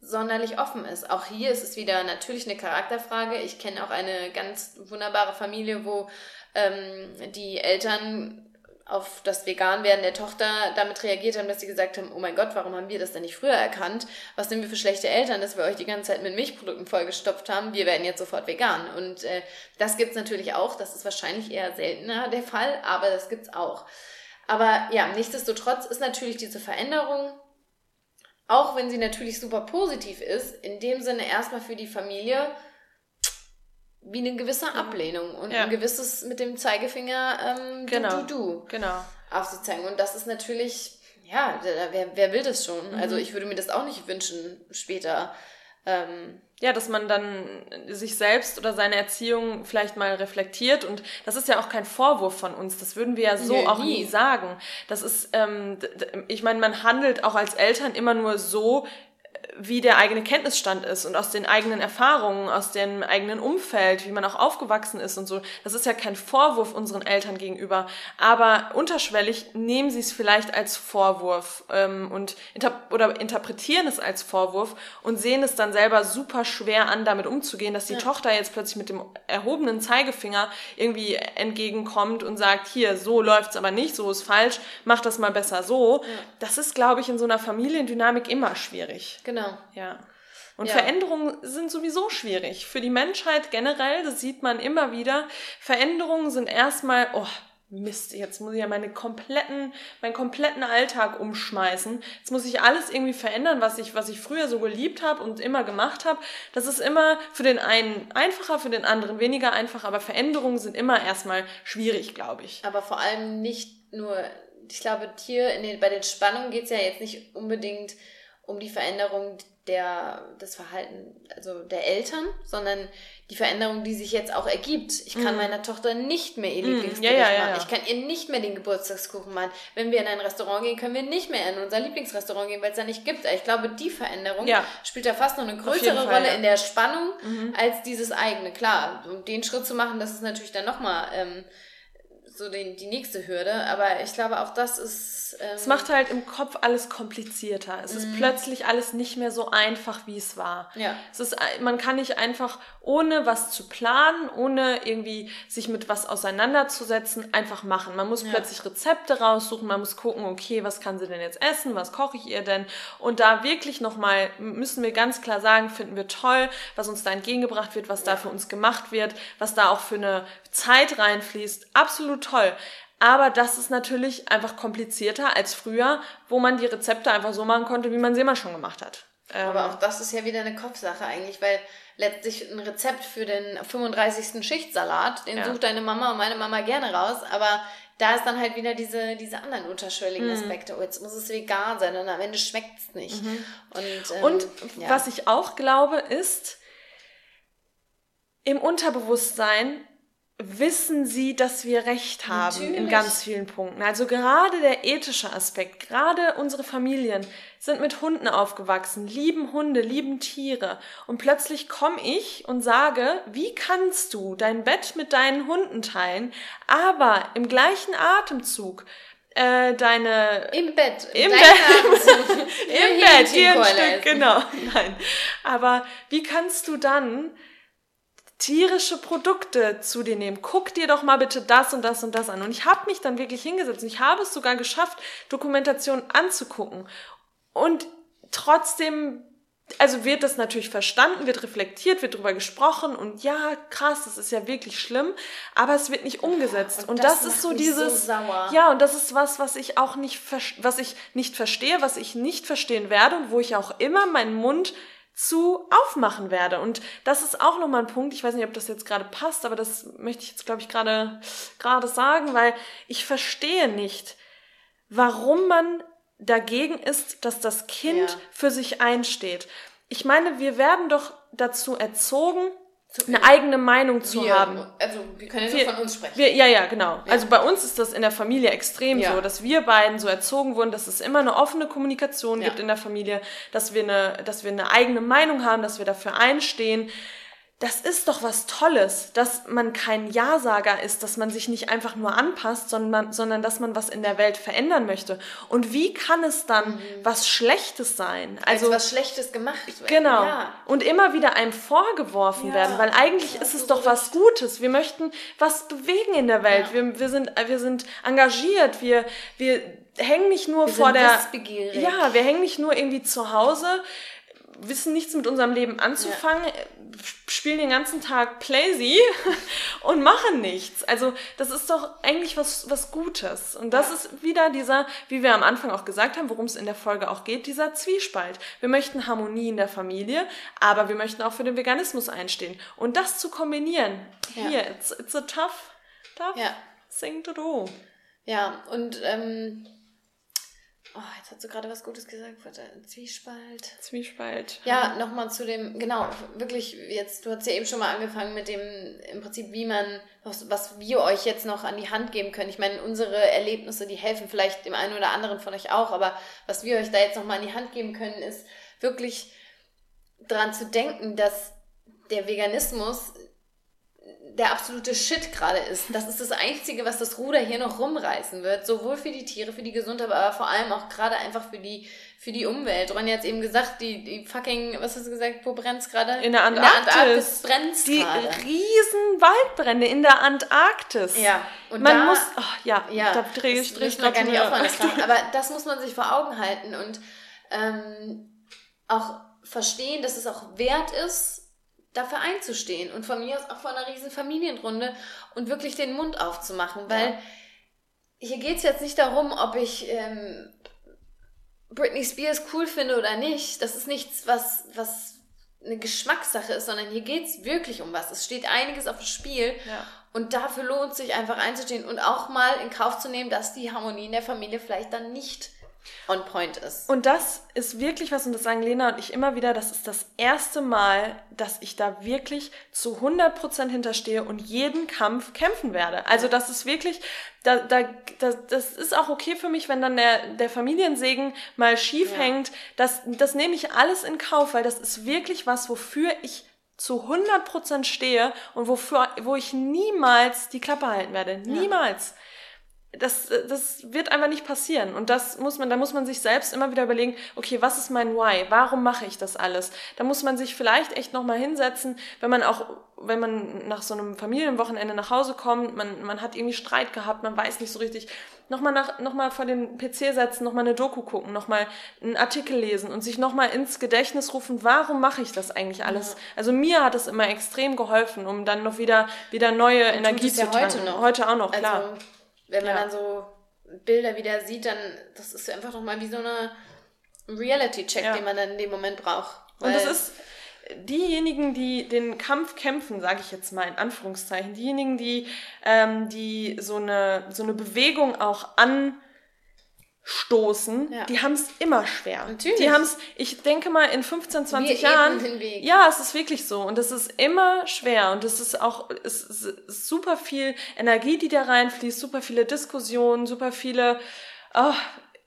sonderlich offen ist. Auch hier ist es wieder natürlich eine Charakterfrage. Ich kenne auch eine ganz wunderbare Familie, wo ähm, die Eltern auf das Veganwerden der Tochter damit reagiert haben, dass sie gesagt haben, oh mein Gott, warum haben wir das denn nicht früher erkannt? Was sind wir für schlechte Eltern, dass wir euch die ganze Zeit mit Milchprodukten vollgestopft haben? Wir werden jetzt sofort vegan. Und äh, das gibt's natürlich auch. Das ist wahrscheinlich eher seltener der Fall, aber das gibt's auch. Aber ja, nichtsdestotrotz ist natürlich diese Veränderung, auch wenn sie natürlich super positiv ist, in dem Sinne erstmal für die Familie wie eine gewisse Ablehnung und ja. ein gewisses mit dem Zeigefinger ähm, genau. du, du, du genau. aufzuzeigen. Und das ist natürlich, ja, wer, wer will das schon? Mhm. Also ich würde mir das auch nicht wünschen später. Ähm, ja, dass man dann sich selbst oder seine Erziehung vielleicht mal reflektiert. Und das ist ja auch kein Vorwurf von uns, das würden wir ja so nee, auch nie. sagen. Das ist, ähm, ich meine, man handelt auch als Eltern immer nur so, wie der eigene Kenntnisstand ist und aus den eigenen Erfahrungen, aus dem eigenen Umfeld, wie man auch aufgewachsen ist und so. Das ist ja kein Vorwurf unseren Eltern gegenüber, aber unterschwellig nehmen sie es vielleicht als Vorwurf ähm, und inter oder interpretieren es als Vorwurf und sehen es dann selber super schwer an, damit umzugehen, dass die ja. Tochter jetzt plötzlich mit dem erhobenen Zeigefinger irgendwie entgegenkommt und sagt, hier, so läuft's aber nicht, so ist falsch, mach das mal besser so. Ja. Das ist, glaube ich, in so einer Familiendynamik immer schwierig. Genau. Ja. Und ja. Veränderungen sind sowieso schwierig. Für die Menschheit generell, das sieht man immer wieder. Veränderungen sind erstmal, oh, Mist, jetzt muss ich ja meine kompletten, meinen kompletten Alltag umschmeißen. Jetzt muss ich alles irgendwie verändern, was ich, was ich früher so geliebt habe und immer gemacht habe. Das ist immer für den einen einfacher, für den anderen weniger einfach, aber Veränderungen sind immer erstmal schwierig, glaube ich. Aber vor allem nicht nur, ich glaube, hier den, bei den Spannungen geht es ja jetzt nicht unbedingt um die Veränderung der, des Verhalten, also der Eltern, sondern die Veränderung, die sich jetzt auch ergibt. Ich kann mm. meiner Tochter nicht mehr ihr. Lieblingsgericht ja, ja, ja, machen. Ich kann ihr nicht mehr den Geburtstagskuchen machen. Wenn wir in ein Restaurant gehen, können wir nicht mehr in unser Lieblingsrestaurant gehen, weil es da nicht gibt. Ich glaube, die Veränderung spielt da fast noch eine größere Fall, Rolle in der Spannung mhm. als dieses eigene. Klar, um den Schritt zu machen, das ist natürlich dann nochmal ähm, so den, die nächste Hürde. Aber ich glaube, auch das ist. Ähm es macht halt im Kopf alles komplizierter. Es mhm. ist plötzlich alles nicht mehr so einfach, wie es war. Ja. Es ist, man kann nicht einfach, ohne was zu planen, ohne irgendwie sich mit was auseinanderzusetzen, einfach machen. Man muss ja. plötzlich Rezepte raussuchen, man muss gucken, okay, was kann sie denn jetzt essen, was koche ich ihr denn? Und da wirklich nochmal, müssen wir ganz klar sagen, finden wir toll, was uns da entgegengebracht wird, was ja. da für uns gemacht wird, was da auch für eine Zeit reinfließt. Absolut toll. Aber das ist natürlich einfach komplizierter als früher, wo man die Rezepte einfach so machen konnte, wie man sie immer schon gemacht hat. Aber ähm, auch das ist ja wieder eine Kopfsache eigentlich, weil letztlich ein Rezept für den 35. Schichtsalat, den ja. sucht deine Mama und meine Mama gerne raus, aber da ist dann halt wieder diese, diese anderen unterschwelligen mhm. Aspekte. Oh, jetzt muss es vegan sein und am Ende schmeckt es nicht. Mhm. Und, ähm, und ja. was ich auch glaube, ist, im Unterbewusstsein wissen sie, dass wir recht haben Natürlich. in ganz vielen Punkten. Also gerade der ethische Aspekt, gerade unsere Familien sind mit Hunden aufgewachsen, lieben Hunde, lieben Tiere. Und plötzlich komme ich und sage, wie kannst du dein Bett mit deinen Hunden teilen, aber im gleichen Atemzug äh, deine im Bett im Bett [LAUGHS] im Bett dir ein Stück genau [LAUGHS] nein aber wie kannst du dann tierische Produkte zu dir nehmen. Guck dir doch mal bitte das und das und das an. Und ich habe mich dann wirklich hingesetzt und ich habe es sogar geschafft, Dokumentation anzugucken. Und trotzdem, also wird das natürlich verstanden, wird reflektiert, wird drüber gesprochen und ja, krass, das ist ja wirklich schlimm, aber es wird nicht umgesetzt. Und, und das, das ist so dieses, so ja, und das ist was, was ich auch nicht, was ich nicht verstehe, was ich nicht verstehen werde und wo ich auch immer meinen Mund zu aufmachen werde. Und das ist auch nochmal ein Punkt, ich weiß nicht, ob das jetzt gerade passt, aber das möchte ich jetzt, glaube ich, gerade, gerade sagen, weil ich verstehe nicht, warum man dagegen ist, dass das Kind ja. für sich einsteht. Ich meine, wir werden doch dazu erzogen, eine eigene Meinung zu wir, haben. Also wir können ja wir, nur von uns sprechen. Wir, ja, ja, genau. Ja. Also bei uns ist das in der Familie extrem ja. so, dass wir beiden so erzogen wurden, dass es immer eine offene Kommunikation ja. gibt in der Familie, dass wir eine, dass wir eine eigene Meinung haben, dass wir dafür einstehen das ist doch was Tolles, dass man kein Ja-Sager ist, dass man sich nicht einfach nur anpasst, sondern, sondern dass man was in der Welt verändern möchte. Und wie kann es dann mhm. was Schlechtes sein? Also Als was Schlechtes gemacht werden. Genau. Ja. Und immer wieder einem vorgeworfen ja. werden, weil eigentlich ja, ist es doch was Gutes. Wir möchten was bewegen in der Welt. Wir, wir, sind, wir sind engagiert. Wir, wir hängen nicht nur wir vor der. Ja, wir hängen nicht nur irgendwie zu Hause wissen nichts mit unserem Leben anzufangen, ja. spielen den ganzen Tag Playsy [LAUGHS] und machen nichts. Also das ist doch eigentlich was, was Gutes. Und das ja. ist wieder dieser, wie wir am Anfang auch gesagt haben, worum es in der Folge auch geht, dieser Zwiespalt. Wir möchten Harmonie in der Familie, aber wir möchten auch für den Veganismus einstehen. Und das zu kombinieren, ja. hier, it's, it's a tough, tough thing to do. Ja, und ähm, Oh, jetzt hat sie gerade was Gutes gesagt. Zwiespalt. Zwiespalt. Ja, nochmal zu dem, genau, wirklich, jetzt, du hast ja eben schon mal angefangen mit dem, im Prinzip, wie man, was, was wir euch jetzt noch an die Hand geben können. Ich meine, unsere Erlebnisse, die helfen vielleicht dem einen oder anderen von euch auch, aber was wir euch da jetzt nochmal an die Hand geben können, ist wirklich daran zu denken, dass der Veganismus der absolute Shit gerade ist. Das ist das Einzige, was das Ruder hier noch rumreißen wird. Sowohl für die Tiere, für die Gesundheit, aber vor allem auch gerade einfach für die, für die Umwelt. Ronja hat eben gesagt, die, die fucking, was hast du gesagt, wo brennt's gerade? In der Antarktis. In der Antarktis brennt's Die grade. riesen Waldbrände in der Antarktis. Ja. Und man da, muss, oh, ja, ja, da drehe ich Strich gar nicht aufhören, [LAUGHS] Aber das muss man sich vor Augen halten und ähm, auch verstehen, dass es auch wert ist, dafür einzustehen und von mir aus auch vor einer riesen Familienrunde und wirklich den Mund aufzumachen, weil ja. hier geht es jetzt nicht darum, ob ich ähm, Britney Spears cool finde oder nicht. Das ist nichts, was, was eine Geschmackssache ist, sondern hier geht es wirklich um was. Es steht einiges auf dem Spiel ja. und dafür lohnt sich einfach einzustehen und auch mal in Kauf zu nehmen, dass die Harmonie in der Familie vielleicht dann nicht on point ist. Und das ist wirklich was, und das sagen Lena und ich immer wieder, das ist das erste Mal, dass ich da wirklich zu 100% hinterstehe und jeden Kampf kämpfen werde. Also das ist wirklich, da, da, das, das ist auch okay für mich, wenn dann der, der Familiensegen mal schief ja. hängt. Das, das nehme ich alles in Kauf, weil das ist wirklich was, wofür ich zu 100% stehe und wofür, wo ich niemals die Klappe halten werde. Niemals. Ja das, das wird einfach nicht passieren. Und das muss man, da muss man sich selbst immer wieder überlegen, okay, was ist mein Why? Warum mache ich das alles? Da muss man sich vielleicht echt nochmal hinsetzen, wenn man auch, wenn man nach so einem Familienwochenende nach Hause kommt, man, man hat irgendwie Streit gehabt, man weiß nicht so richtig, nochmal nach, nochmal vor den PC setzen, nochmal eine Doku gucken, nochmal einen Artikel lesen und sich nochmal ins Gedächtnis rufen, warum mache ich das eigentlich alles? Ja. Also mir hat es immer extrem geholfen, um dann noch wieder, wieder neue und Energie zu ja tanken. Heute, noch. heute auch noch, klar. Also wenn man ja. dann so Bilder wieder sieht, dann das ist einfach nochmal wie so eine Reality-Check, ja. den man dann in dem Moment braucht. Und das ist diejenigen, die den Kampf kämpfen, sage ich jetzt mal in Anführungszeichen, diejenigen, die, ähm, die so eine, so eine Bewegung auch an stoßen, ja. die haben es immer schwer. Natürlich. Die haben es, ich denke mal, in 15, 20 Wir Jahren. Den Weg. Ja, es ist wirklich so. Und es ist immer schwer. Und es ist auch, es ist super viel Energie, die da reinfließt, super viele Diskussionen, super viele, oh,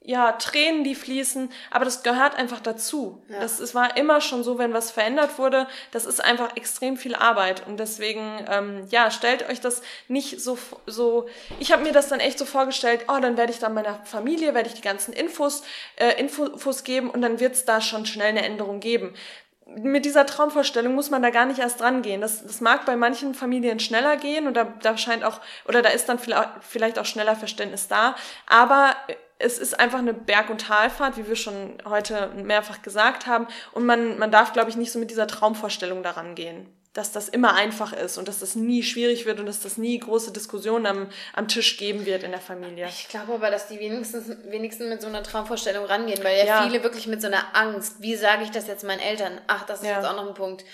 ja, Tränen, die fließen, aber das gehört einfach dazu. Ja. Das es war immer schon so, wenn was verändert wurde, das ist einfach extrem viel Arbeit und deswegen, ähm, ja, stellt euch das nicht so, so. Ich habe mir das dann echt so vorgestellt. Oh, dann werde ich dann meiner Familie, werde ich die ganzen Infos, äh, Infos geben und dann wird es da schon schnell eine Änderung geben mit dieser Traumvorstellung muss man da gar nicht erst dran gehen. Das, das mag bei manchen Familien schneller gehen und da, da scheint auch, oder da ist dann vielleicht auch schneller Verständnis da. Aber es ist einfach eine Berg- und Talfahrt, wie wir schon heute mehrfach gesagt haben. Und man, man darf, glaube ich, nicht so mit dieser Traumvorstellung daran gehen dass das immer einfach ist und dass das nie schwierig wird und dass das nie große Diskussionen am, am Tisch geben wird in der Familie. Ich glaube aber, dass die wenigstens, wenigstens mit so einer Traumvorstellung rangehen, weil ja, ja. viele wirklich mit so einer Angst, wie sage ich das jetzt meinen Eltern? Ach, das ist ja. jetzt auch noch ein Punkt.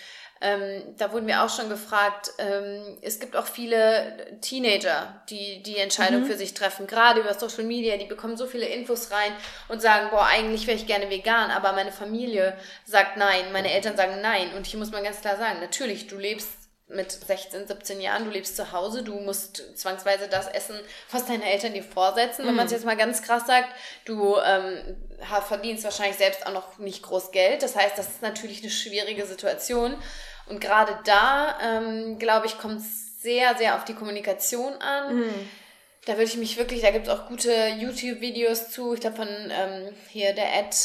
Ähm, da wurden wir auch schon gefragt, ähm, es gibt auch viele Teenager, die die Entscheidung mhm. für sich treffen, gerade über Social Media, die bekommen so viele Infos rein und sagen, boah, eigentlich wäre ich gerne vegan, aber meine Familie sagt nein, meine Eltern sagen nein. Und hier muss man ganz klar sagen, natürlich, du lebst mit 16, 17 Jahren, du lebst zu Hause, du musst zwangsweise das essen, was deine Eltern dir vorsetzen. Wenn man es mhm. jetzt mal ganz krass sagt, du ähm, verdienst wahrscheinlich selbst auch noch nicht groß Geld. Das heißt, das ist natürlich eine schwierige Situation. Und gerade da, ähm, glaube ich, kommt es sehr, sehr auf die Kommunikation an. Mhm. Da würde ich mich wirklich, da gibt es auch gute YouTube-Videos zu. Ich glaube von ähm, hier der Ad.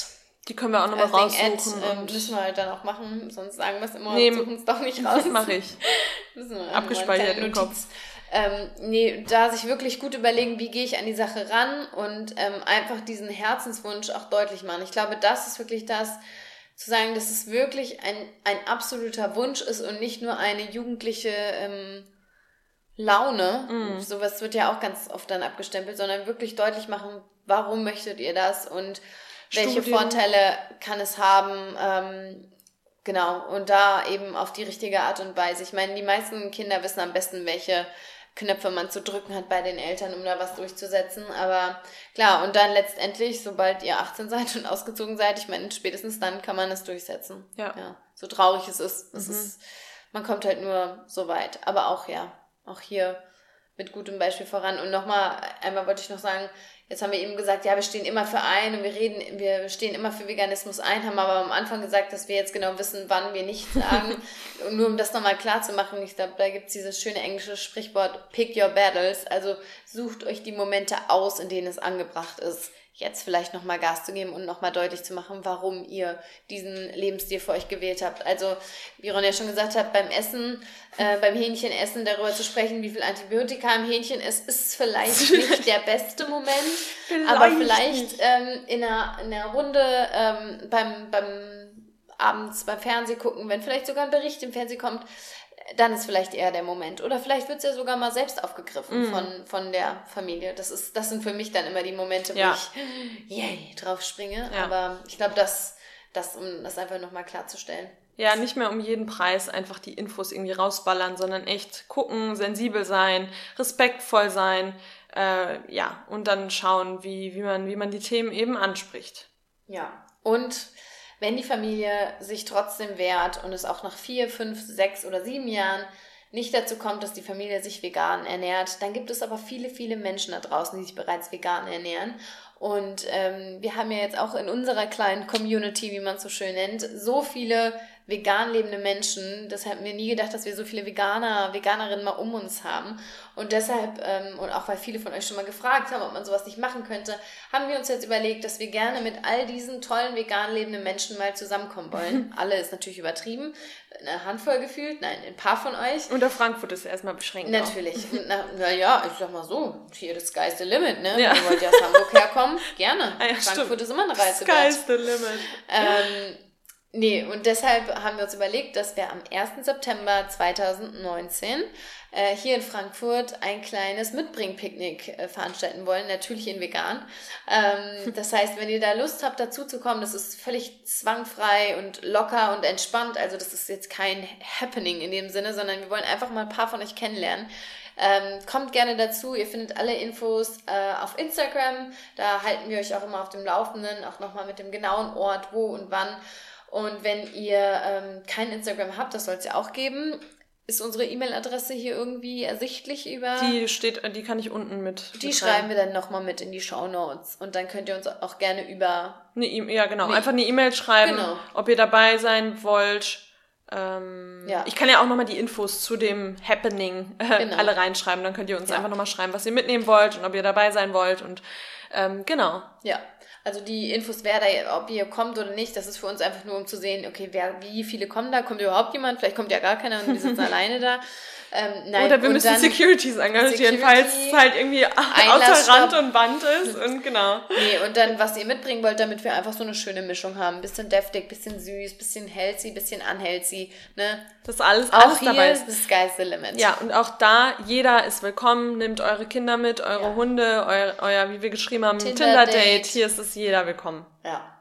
Die können wir auch nochmal raussuchen. Ad, ähm, müssen wir halt dann auch machen, sonst sagen wir es immer nee, suchen es doch nicht raus. Das mache ich. [LAUGHS] Abgespeichert im Kopf. Ähm, nee, da sich wirklich gut überlegen, wie gehe ich an die Sache ran und ähm, einfach diesen Herzenswunsch auch deutlich machen. Ich glaube, das ist wirklich das, zu sagen, dass es wirklich ein, ein absoluter Wunsch ist und nicht nur eine jugendliche ähm, Laune. Mm. Sowas wird ja auch ganz oft dann abgestempelt, sondern wirklich deutlich machen, warum möchtet ihr das und welche Vorteile kann es haben. Ähm, genau, und da eben auf die richtige Art und Weise. Ich meine, die meisten Kinder wissen am besten, welche Knöpfe man zu drücken hat bei den Eltern, um da was durchzusetzen. Aber klar, und dann letztendlich, sobald ihr 18 seid und ausgezogen seid, ich meine, spätestens dann kann man es durchsetzen. Ja. ja so traurig es ist. Es mhm. ist, man kommt halt nur so weit. Aber auch, ja, auch hier mit gutem Beispiel voran. Und nochmal, einmal wollte ich noch sagen, Jetzt haben wir eben gesagt, ja, wir stehen immer für ein und wir reden, wir stehen immer für Veganismus ein, haben aber am Anfang gesagt, dass wir jetzt genau wissen, wann wir nicht sagen. [LAUGHS] und nur um das nochmal klar zu machen, ich glaube, da gibt's dieses schöne englische Sprichwort, pick your battles. Also sucht euch die Momente aus, in denen es angebracht ist jetzt vielleicht nochmal Gas zu geben und nochmal deutlich zu machen, warum ihr diesen Lebensstil für euch gewählt habt. Also, wie Ron ja schon gesagt hat, beim Essen, äh, beim Hähnchenessen darüber zu sprechen, wie viel Antibiotika im Hähnchen ist, ist vielleicht [LAUGHS] nicht der beste Moment, vielleicht aber vielleicht ähm, in, einer, in einer Runde ähm, beim, beim abends beim Fernseh gucken, wenn vielleicht sogar ein Bericht im Fernsehen kommt, dann ist vielleicht eher der Moment. Oder vielleicht wird es ja sogar mal selbst aufgegriffen mm. von, von der Familie. Das, ist, das sind für mich dann immer die Momente, wo ja. ich [LAUGHS] yay, drauf springe. Ja. Aber ich glaube, das, das, um das einfach nochmal klarzustellen. Ja, nicht mehr um jeden Preis einfach die Infos irgendwie rausballern, sondern echt gucken, sensibel sein, respektvoll sein, äh, ja, und dann schauen, wie, wie, man, wie man die Themen eben anspricht. Ja, und wenn die Familie sich trotzdem wehrt und es auch nach vier, fünf, sechs oder sieben Jahren nicht dazu kommt, dass die Familie sich vegan ernährt, dann gibt es aber viele, viele Menschen da draußen, die sich bereits vegan ernähren. Und ähm, wir haben ja jetzt auch in unserer kleinen Community, wie man es so schön nennt, so viele vegan lebende Menschen. Das hätten wir nie gedacht, dass wir so viele Veganer, Veganerinnen mal um uns haben. Und deshalb, ähm, und auch weil viele von euch schon mal gefragt haben, ob man sowas nicht machen könnte, haben wir uns jetzt überlegt, dass wir gerne mit all diesen tollen vegan lebenden Menschen mal zusammenkommen wollen. [LAUGHS] Alle ist natürlich übertrieben. Eine Handvoll gefühlt, nein, ein paar von euch. Und auf Frankfurt ist erstmal beschränkt. Natürlich. Naja, na, ja, ich sag mal so, hier das sky's the limit, ne? Ja. Wenn ihr wollt ja aus Hamburg herkommen, gerne. [LAUGHS] Ah ja, Frankfurt stimmt. ist immer eine Reise Sky's the limit. Ähm, Nee, und deshalb haben wir uns überlegt, dass wir am 1. September 2019 äh, hier in Frankfurt ein kleines Mitbringpicknick äh, veranstalten wollen, natürlich in vegan. Ähm, [LAUGHS] das heißt, wenn ihr da Lust habt, dazu zu kommen, das ist völlig zwangfrei und locker und entspannt. Also das ist jetzt kein Happening in dem Sinne, sondern wir wollen einfach mal ein paar von euch kennenlernen. Ähm, kommt gerne dazu. Ihr findet alle Infos äh, auf Instagram. Da halten wir euch auch immer auf dem Laufenden, auch nochmal mit dem genauen Ort, wo und wann. Und wenn ihr ähm, kein Instagram habt, das soll es ja auch geben, ist unsere E-Mail-Adresse hier irgendwie ersichtlich über. Die steht, die kann ich unten mit. Die mit schreiben wir dann nochmal mit in die Show Notes. Und dann könnt ihr uns auch gerne über. Eine e ja, genau. Eine Einfach eine E-Mail schreiben, genau. ob ihr dabei sein wollt. Ähm, ja. Ich kann ja auch nochmal die Infos zu dem Happening äh, genau. alle reinschreiben. Dann könnt ihr uns ja. einfach nochmal schreiben, was ihr mitnehmen wollt und ob ihr dabei sein wollt. Und ähm, genau. Ja. Also die Infos, wer da, ob ihr kommt oder nicht, das ist für uns einfach nur, um zu sehen, okay, wer, wie viele kommen da, kommt überhaupt jemand, vielleicht kommt ja gar keiner und wir sitzen [LAUGHS] alleine da. Ähm, nein, Oder wir müssen Securities engagieren, Security, falls es halt irgendwie [LAUGHS] außer Rand und Band ist. [LAUGHS] Und genau. Nee, und dann, was ihr mitbringen wollt, damit wir einfach so eine schöne Mischung haben. Bisschen deftig, bisschen süß, bisschen healthy, bisschen unhealthy. Ne? Das alles, auch alles hier dabei ist. Das sky's the limit. Ja, und auch da, jeder ist willkommen. Nehmt eure Kinder mit, eure ja. Hunde, euer, euer, wie wir geschrieben haben, Tinder-Date. Tinder hier ist es jeder willkommen. Ja.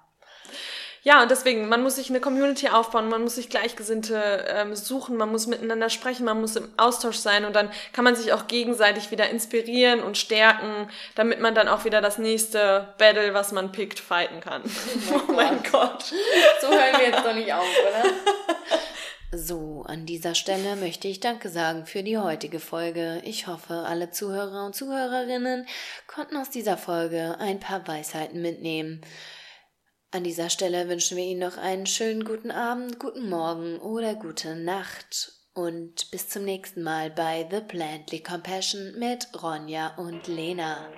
Ja, und deswegen, man muss sich eine Community aufbauen, man muss sich Gleichgesinnte ähm, suchen, man muss miteinander sprechen, man muss im Austausch sein und dann kann man sich auch gegenseitig wieder inspirieren und stärken, damit man dann auch wieder das nächste Battle, was man pickt, fighten kann. Oh, [LAUGHS] oh mein Gott. So hören wir jetzt doch nicht auf, oder? [LAUGHS] So, an dieser Stelle möchte ich Danke sagen für die heutige Folge. Ich hoffe, alle Zuhörer und Zuhörerinnen konnten aus dieser Folge ein paar Weisheiten mitnehmen. An dieser Stelle wünschen wir Ihnen noch einen schönen guten Abend, guten Morgen oder gute Nacht und bis zum nächsten Mal bei The Plantly Compassion mit Ronja und Lena.